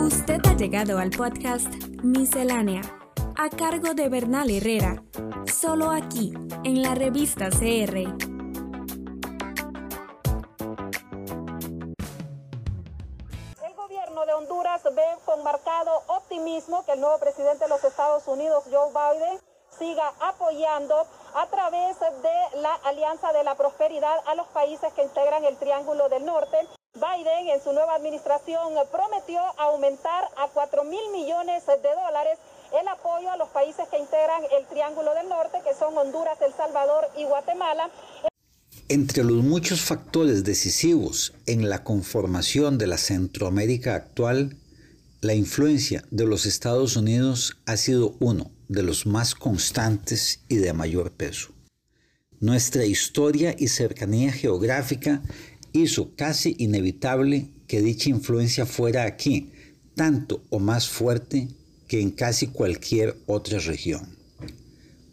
Usted ha llegado al podcast Miscelánea, a cargo de Bernal Herrera, solo aquí, en la revista CR. El gobierno de Honduras ve con marcado optimismo que el nuevo presidente de los Estados Unidos, Joe Biden, siga apoyando a través de la Alianza de la Prosperidad a los países que integran el Triángulo del Norte. Biden en su nueva administración prometió aumentar a 4 mil millones de dólares el apoyo a los países que integran el Triángulo del Norte, que son Honduras, El Salvador y Guatemala. Entre los muchos factores decisivos en la conformación de la Centroamérica actual, la influencia de los Estados Unidos ha sido uno de los más constantes y de mayor peso. Nuestra historia y cercanía geográfica hizo casi inevitable que dicha influencia fuera aquí tanto o más fuerte que en casi cualquier otra región.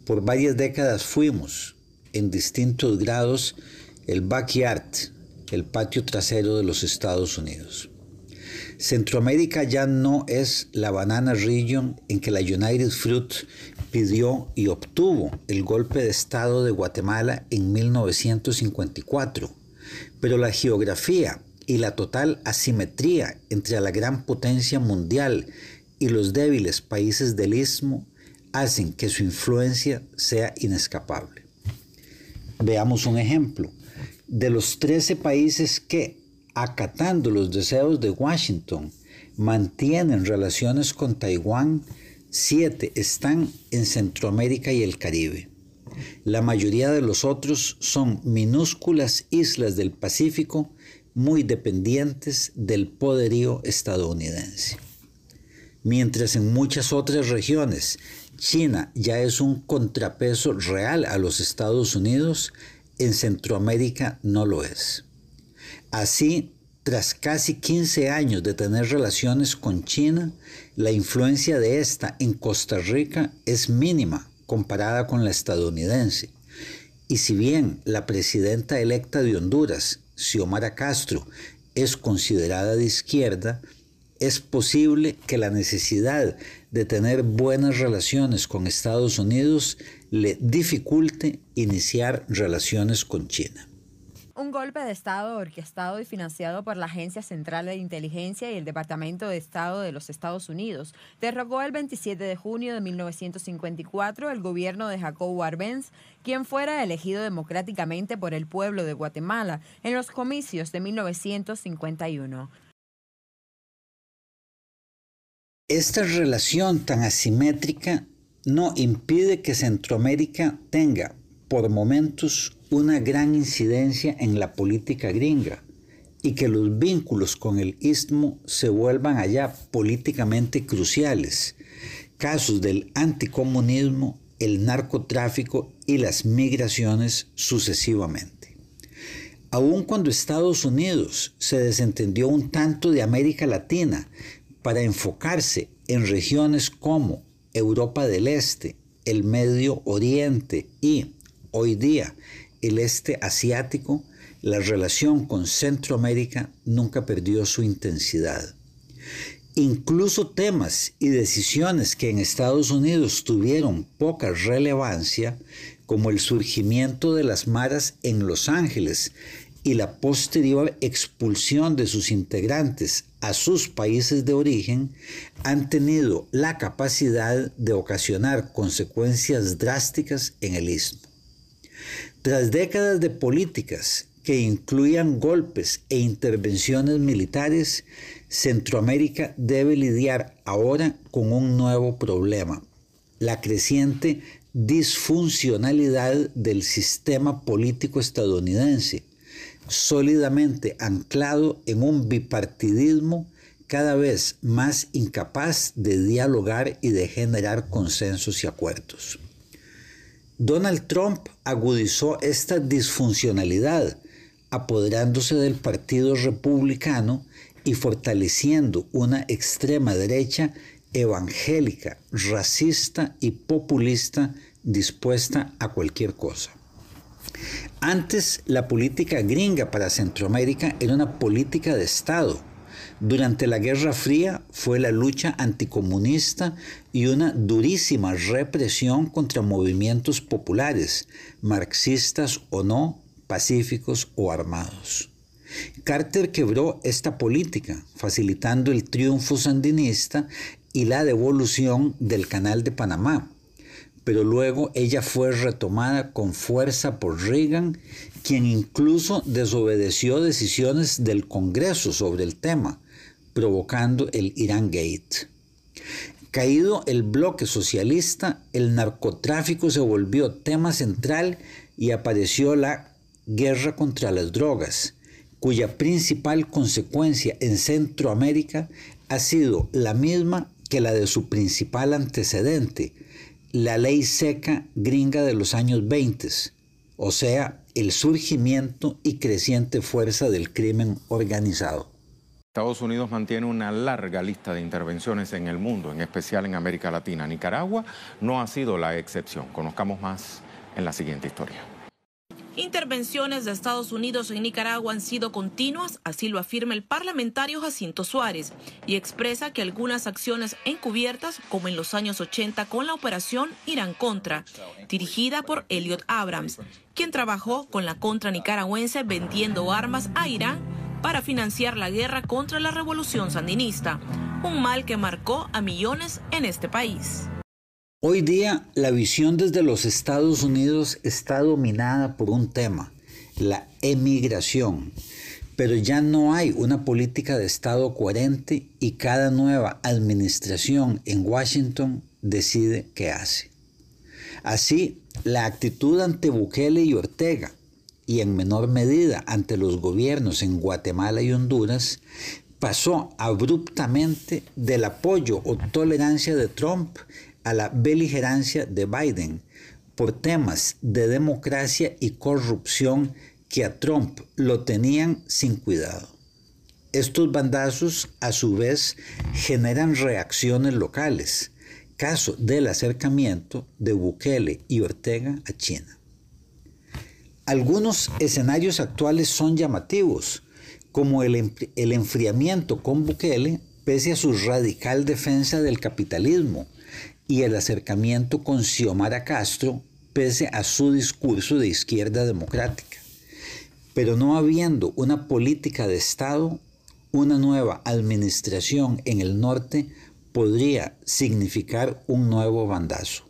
Por varias décadas fuimos, en distintos grados, el backyard, el patio trasero de los Estados Unidos. Centroamérica ya no es la banana region en que la United Fruit pidió y obtuvo el golpe de Estado de Guatemala en 1954, pero la geografía y la total asimetría entre la gran potencia mundial y los débiles países del istmo hacen que su influencia sea inescapable. Veamos un ejemplo. De los 13 países que, acatando los deseos de Washington, mantienen relaciones con Taiwán, siete están en Centroamérica y el Caribe. La mayoría de los otros son minúsculas islas del Pacífico muy dependientes del poderío estadounidense. Mientras en muchas otras regiones China ya es un contrapeso real a los Estados Unidos, en Centroamérica no lo es. Así, tras casi 15 años de tener relaciones con China, la influencia de esta en Costa Rica es mínima comparada con la estadounidense. Y si bien la presidenta electa de Honduras, Xiomara Castro, es considerada de izquierda, es posible que la necesidad de tener buenas relaciones con Estados Unidos le dificulte iniciar relaciones con China. Un golpe de Estado orquestado y financiado por la Agencia Central de Inteligencia y el Departamento de Estado de los Estados Unidos derrocó el 27 de junio de 1954 el gobierno de Jacobo Arbenz, quien fuera elegido democráticamente por el pueblo de Guatemala en los comicios de 1951. Esta relación tan asimétrica no impide que Centroamérica tenga, por momentos, una gran incidencia en la política gringa y que los vínculos con el istmo se vuelvan allá políticamente cruciales. Casos del anticomunismo, el narcotráfico y las migraciones sucesivamente. Aun cuando Estados Unidos se desentendió un tanto de América Latina para enfocarse en regiones como Europa del Este, el Medio Oriente y, hoy día, el este asiático, la relación con Centroamérica nunca perdió su intensidad. Incluso temas y decisiones que en Estados Unidos tuvieron poca relevancia, como el surgimiento de las maras en Los Ángeles y la posterior expulsión de sus integrantes a sus países de origen, han tenido la capacidad de ocasionar consecuencias drásticas en el istmo. Tras décadas de políticas que incluían golpes e intervenciones militares, Centroamérica debe lidiar ahora con un nuevo problema, la creciente disfuncionalidad del sistema político estadounidense, sólidamente anclado en un bipartidismo cada vez más incapaz de dialogar y de generar consensos y acuerdos. Donald Trump agudizó esta disfuncionalidad, apoderándose del Partido Republicano y fortaleciendo una extrema derecha evangélica, racista y populista dispuesta a cualquier cosa. Antes, la política gringa para Centroamérica era una política de Estado, Durante la Guerra Fría fue la lucha anticomunista y una durísima represión contra movimientos populares, marxistas o no, pacíficos o armados. Carter quebró esta política, facilitando el triunfo sandinista y la devolución del Canal de Panamá, pero luego ella fue retomada con fuerza por Reagan, quien incluso desobedeció decisiones del Congreso sobre el tema, provocando el Irán Gate. Caído el bloque socialista, el narcotráfico se volvió tema central y apareció la guerra contra las drogas, cuya principal consecuencia en Centroamérica ha sido la misma que la de su principal antecedente, la ley seca gringa de los años 20, o sea, el surgimiento y creciente fuerza del crimen organizado. Estados Unidos mantiene una larga lista de intervenciones en el mundo, en especial en América Latina. Nicaragua no ha sido la excepción. Conozcamos más en la siguiente historia. Intervenciones de Estados Unidos en Nicaragua han sido continuas, así lo afirma el parlamentario Jacinto Suárez, y expresa que algunas acciones encubiertas, como en los años 80 con la operación Irán Contra, dirigida por Elliot Abrams, quien trabajó con la contra nicaragüense vendiendo armas a Irán para financiar la guerra contra la revolución sandinista, un mal que marcó a millones en este país. Hoy día la visión desde los Estados Unidos está dominada por un tema, la emigración, pero ya no hay una política de Estado coherente y cada nueva administración en Washington decide qué hace. Así, la actitud ante Bukele y Ortega, y en menor medida ante los gobiernos en Guatemala y Honduras, pasó abruptamente del apoyo o tolerancia de Trump a la beligerancia de Biden por temas de democracia y corrupción que a Trump lo tenían sin cuidado. Estos bandazos a su vez generan reacciones locales, caso del acercamiento de Bukele y Ortega a China. Algunos escenarios actuales son llamativos, como el, el enfriamiento con Bukele pese a su radical defensa del capitalismo y el acercamiento con Xiomara Castro pese a su discurso de izquierda democrática. Pero no habiendo una política de Estado, una nueva administración en el norte podría significar un nuevo bandazo.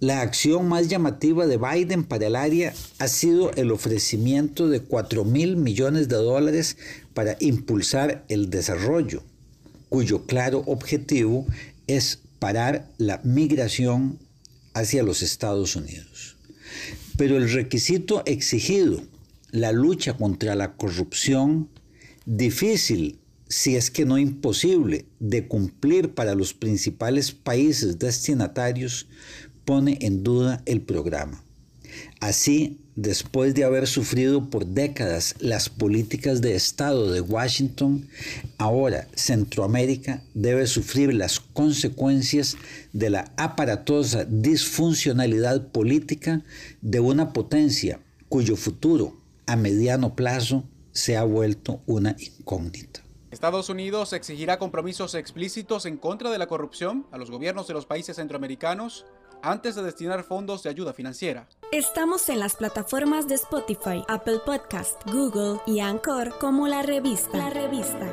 La acción más llamativa de Biden para el área ha sido el ofrecimiento de 4 mil millones de dólares para impulsar el desarrollo, cuyo claro objetivo es parar la migración hacia los Estados Unidos. Pero el requisito exigido, la lucha contra la corrupción, difícil, si es que no imposible, de cumplir para los principales países destinatarios, pone en duda el programa. Así, después de haber sufrido por décadas las políticas de Estado de Washington, ahora Centroamérica debe sufrir las consecuencias de la aparatosa disfuncionalidad política de una potencia cuyo futuro a mediano plazo se ha vuelto una incógnita. Estados Unidos exigirá compromisos explícitos en contra de la corrupción a los gobiernos de los países centroamericanos antes de destinar fondos de ayuda financiera. Estamos en las plataformas de Spotify, Apple Podcast, Google y Anchor como la revista. La revista.